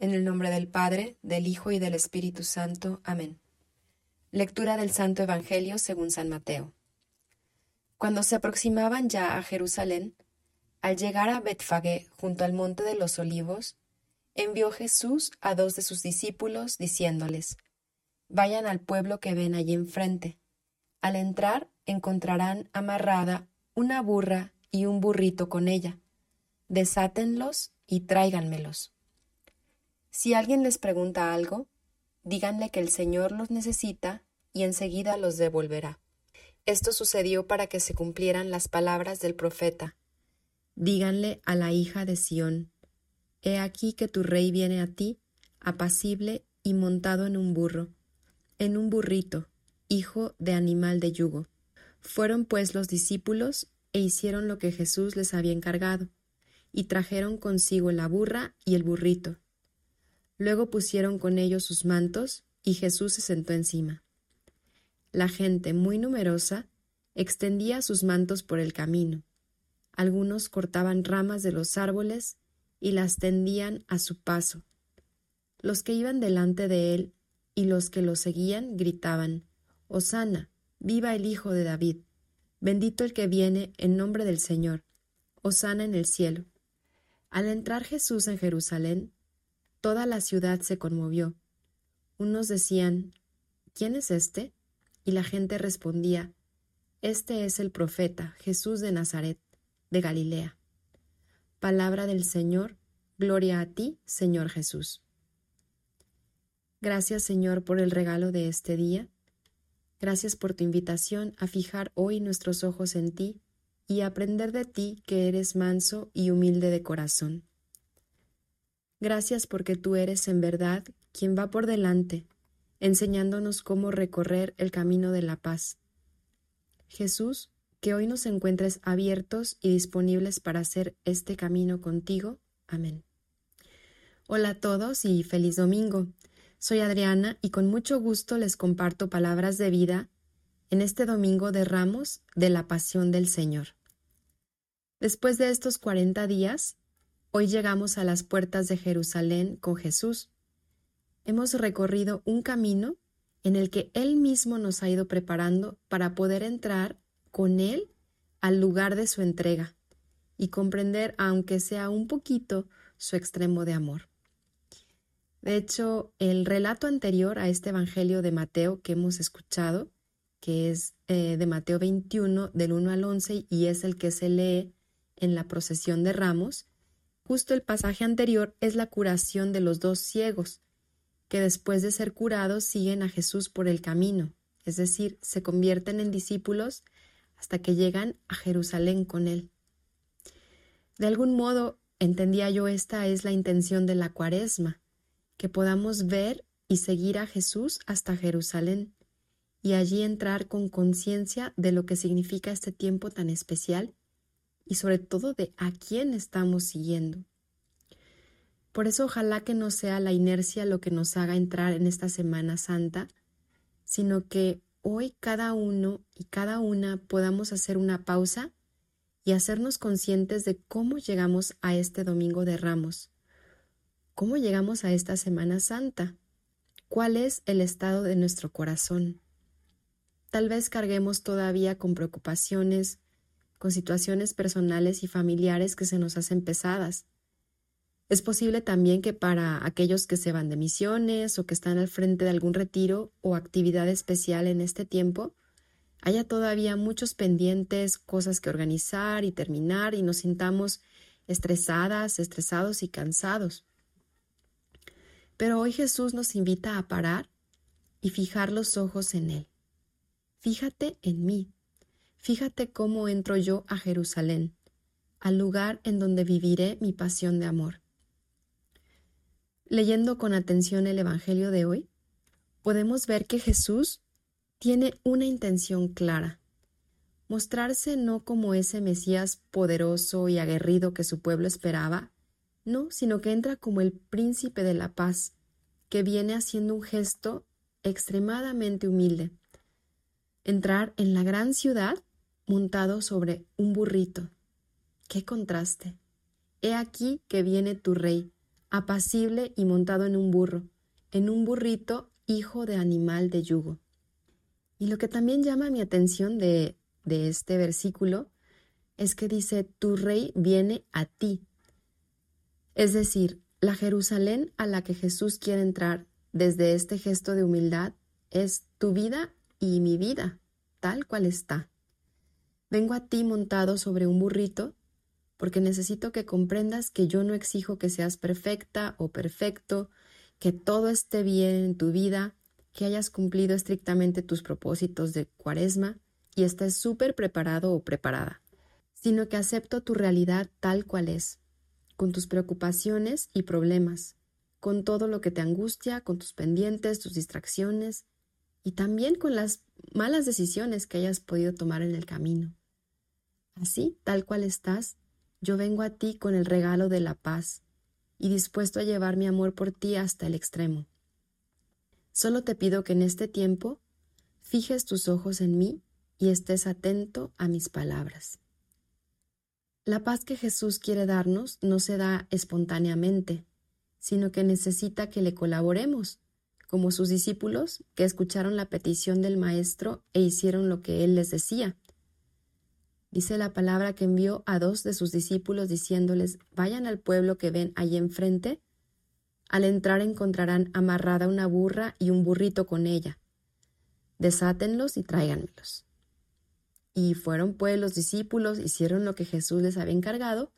En el nombre del Padre, del Hijo y del Espíritu Santo. Amén. Lectura del Santo Evangelio según San Mateo. Cuando se aproximaban ya a Jerusalén, al llegar a Betfagé junto al monte de los olivos, envió Jesús a dos de sus discípulos, diciéndoles, Vayan al pueblo que ven allí enfrente. Al entrar encontrarán amarrada una burra y un burrito con ella. Desátenlos y tráiganmelos. Si alguien les pregunta algo, díganle que el Señor los necesita y enseguida los devolverá. Esto sucedió para que se cumplieran las palabras del profeta. Díganle a la hija de Sión, He aquí que tu rey viene a ti, apacible y montado en un burro, en un burrito, hijo de animal de yugo. Fueron pues los discípulos e hicieron lo que Jesús les había encargado, y trajeron consigo la burra y el burrito, Luego pusieron con ellos sus mantos y Jesús se sentó encima. La gente, muy numerosa, extendía sus mantos por el camino. Algunos cortaban ramas de los árboles y las tendían a su paso. Los que iban delante de él y los que lo seguían gritaban, Hosana, viva el Hijo de David, bendito el que viene en nombre del Señor, Hosana en el cielo. Al entrar Jesús en Jerusalén, Toda la ciudad se conmovió. Unos decían, ¿quién es este? Y la gente respondía, Este es el profeta Jesús de Nazaret, de Galilea. Palabra del Señor, gloria a ti, Señor Jesús. Gracias, Señor, por el regalo de este día. Gracias por tu invitación a fijar hoy nuestros ojos en ti y aprender de ti que eres manso y humilde de corazón. Gracias porque tú eres en verdad quien va por delante, enseñándonos cómo recorrer el camino de la paz. Jesús, que hoy nos encuentres abiertos y disponibles para hacer este camino contigo. Amén. Hola a todos y feliz domingo. Soy Adriana y con mucho gusto les comparto palabras de vida en este domingo de Ramos de la Pasión del Señor. Después de estos cuarenta días, Hoy llegamos a las puertas de Jerusalén con Jesús. Hemos recorrido un camino en el que Él mismo nos ha ido preparando para poder entrar con Él al lugar de su entrega y comprender, aunque sea un poquito, su extremo de amor. De hecho, el relato anterior a este Evangelio de Mateo que hemos escuchado, que es eh, de Mateo 21, del 1 al 11, y es el que se lee en la procesión de ramos, Justo el pasaje anterior es la curación de los dos ciegos, que después de ser curados siguen a Jesús por el camino, es decir, se convierten en discípulos hasta que llegan a Jerusalén con él. De algún modo, entendía yo, esta es la intención de la cuaresma, que podamos ver y seguir a Jesús hasta Jerusalén y allí entrar con conciencia de lo que significa este tiempo tan especial y sobre todo de a quién estamos siguiendo. Por eso ojalá que no sea la inercia lo que nos haga entrar en esta Semana Santa, sino que hoy cada uno y cada una podamos hacer una pausa y hacernos conscientes de cómo llegamos a este Domingo de Ramos, cómo llegamos a esta Semana Santa, cuál es el estado de nuestro corazón. Tal vez carguemos todavía con preocupaciones, con situaciones personales y familiares que se nos hacen pesadas. Es posible también que para aquellos que se van de misiones o que están al frente de algún retiro o actividad especial en este tiempo, haya todavía muchos pendientes, cosas que organizar y terminar y nos sintamos estresadas, estresados y cansados. Pero hoy Jesús nos invita a parar y fijar los ojos en Él. Fíjate en mí, Fíjate cómo entro yo a Jerusalén, al lugar en donde viviré mi pasión de amor. Leyendo con atención el Evangelio de hoy, podemos ver que Jesús tiene una intención clara, mostrarse no como ese Mesías poderoso y aguerrido que su pueblo esperaba, no, sino que entra como el príncipe de la paz, que viene haciendo un gesto extremadamente humilde. Entrar en la gran ciudad montado sobre un burrito. ¡Qué contraste! He aquí que viene tu rey, apacible y montado en un burro, en un burrito hijo de animal de yugo. Y lo que también llama mi atención de, este versículo es que dice, tu rey viene a ti. Es decir, la Jerusalén a la que Jesús quiere entrar desde este gesto de humildad es tu vida y mi vida, tal cual está. Vengo a ti montado sobre un burrito porque necesito que comprendas que yo no exijo que seas perfecta o perfecto, que todo esté bien en tu vida, que hayas cumplido estrictamente tus propósitos de cuaresma y estés súper preparado o preparada, sino que acepto tu realidad tal cual es, con tus preocupaciones y problemas, con todo lo que te angustia, con tus pendientes, tus distracciones y también con las malas decisiones que hayas podido tomar en el camino. Así, tal cual estás, yo vengo a ti con el regalo de la paz y dispuesto a llevar mi amor por ti hasta el extremo. Solo te pido que en este tiempo fijes tus ojos en mí y estés atento a mis palabras. La paz que Jesús quiere darnos no se da espontáneamente, sino que necesita que le colaboremos, como sus discípulos que escucharon la petición del Maestro e hicieron lo que él les decía. Dice la palabra que envió a dos de sus discípulos diciéndoles, vayan al pueblo que ven allí enfrente. Al entrar encontrarán amarrada una burra y un burrito con ella. Desátenlos y tráiganmelos. Y fueron pues los discípulos, hicieron lo que Jesús les había encargado,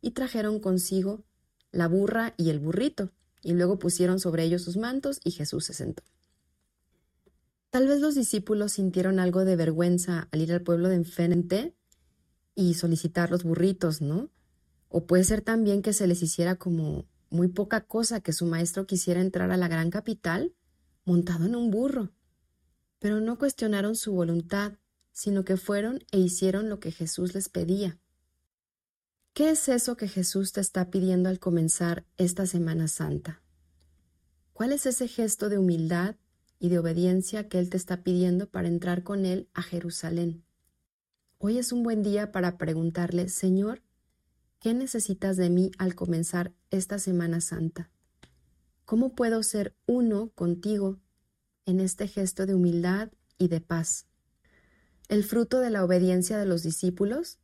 y trajeron consigo la burra y el burrito, y luego pusieron sobre ellos sus mantos, y Jesús se sentó. Tal vez los discípulos sintieron algo de vergüenza al ir al pueblo de enfrente y solicitar los burritos, ¿no? O puede ser también que se les hiciera como muy poca cosa que su maestro quisiera entrar a la gran capital montado en un burro. Pero no cuestionaron su voluntad, sino que fueron e hicieron lo que Jesús les pedía. ¿Qué es eso que Jesús te está pidiendo al comenzar esta Semana Santa? ¿Cuál es ese gesto de humildad y de obediencia que Él te está pidiendo para entrar con Él a Jerusalén? Hoy es un buen día para preguntarle, Señor, ¿qué necesitas de mí al comenzar esta Semana Santa? ¿Cómo puedo ser uno contigo en este gesto de humildad y de paz? El fruto de la obediencia de los discípulos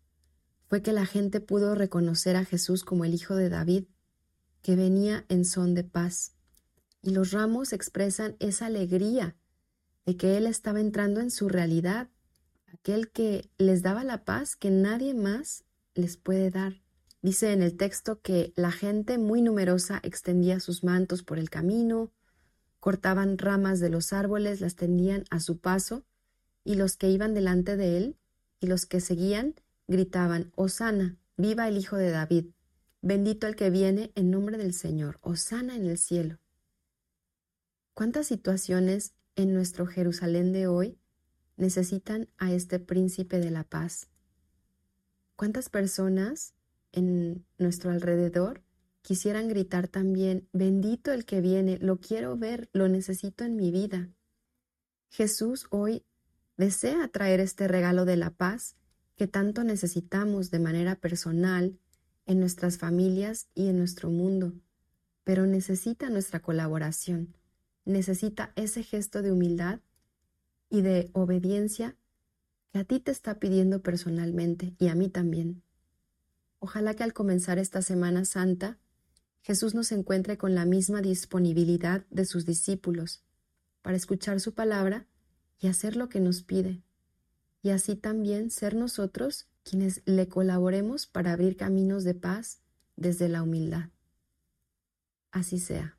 fue que la gente pudo reconocer a Jesús como el Hijo de David, que venía en son de paz. Y los ramos expresan esa alegría de que Él estaba entrando en su realidad aquel que les daba la paz que nadie más les puede dar. Dice en el texto que la gente muy numerosa extendía sus mantos por el camino, cortaban ramas de los árboles, las tendían a su paso, y los que iban delante de él y los que seguían gritaban, Osana, viva el Hijo de David, bendito el que viene en nombre del Señor, Osana en el cielo. ¿Cuántas situaciones en nuestro Jerusalén de hoy necesitan a este príncipe de la paz. ¿Cuántas personas en nuestro alrededor quisieran gritar también, bendito el que viene, lo quiero ver, lo necesito en mi vida? Jesús hoy desea traer este regalo de la paz que tanto necesitamos de manera personal en nuestras familias y en nuestro mundo, pero necesita nuestra colaboración, necesita ese gesto de humildad y de obediencia que a ti te está pidiendo personalmente y a mí también. Ojalá que al comenzar esta Semana Santa, Jesús nos encuentre con la misma disponibilidad de sus discípulos para escuchar su palabra y hacer lo que nos pide, y así también ser nosotros quienes le colaboremos para abrir caminos de paz desde la humildad. Así sea.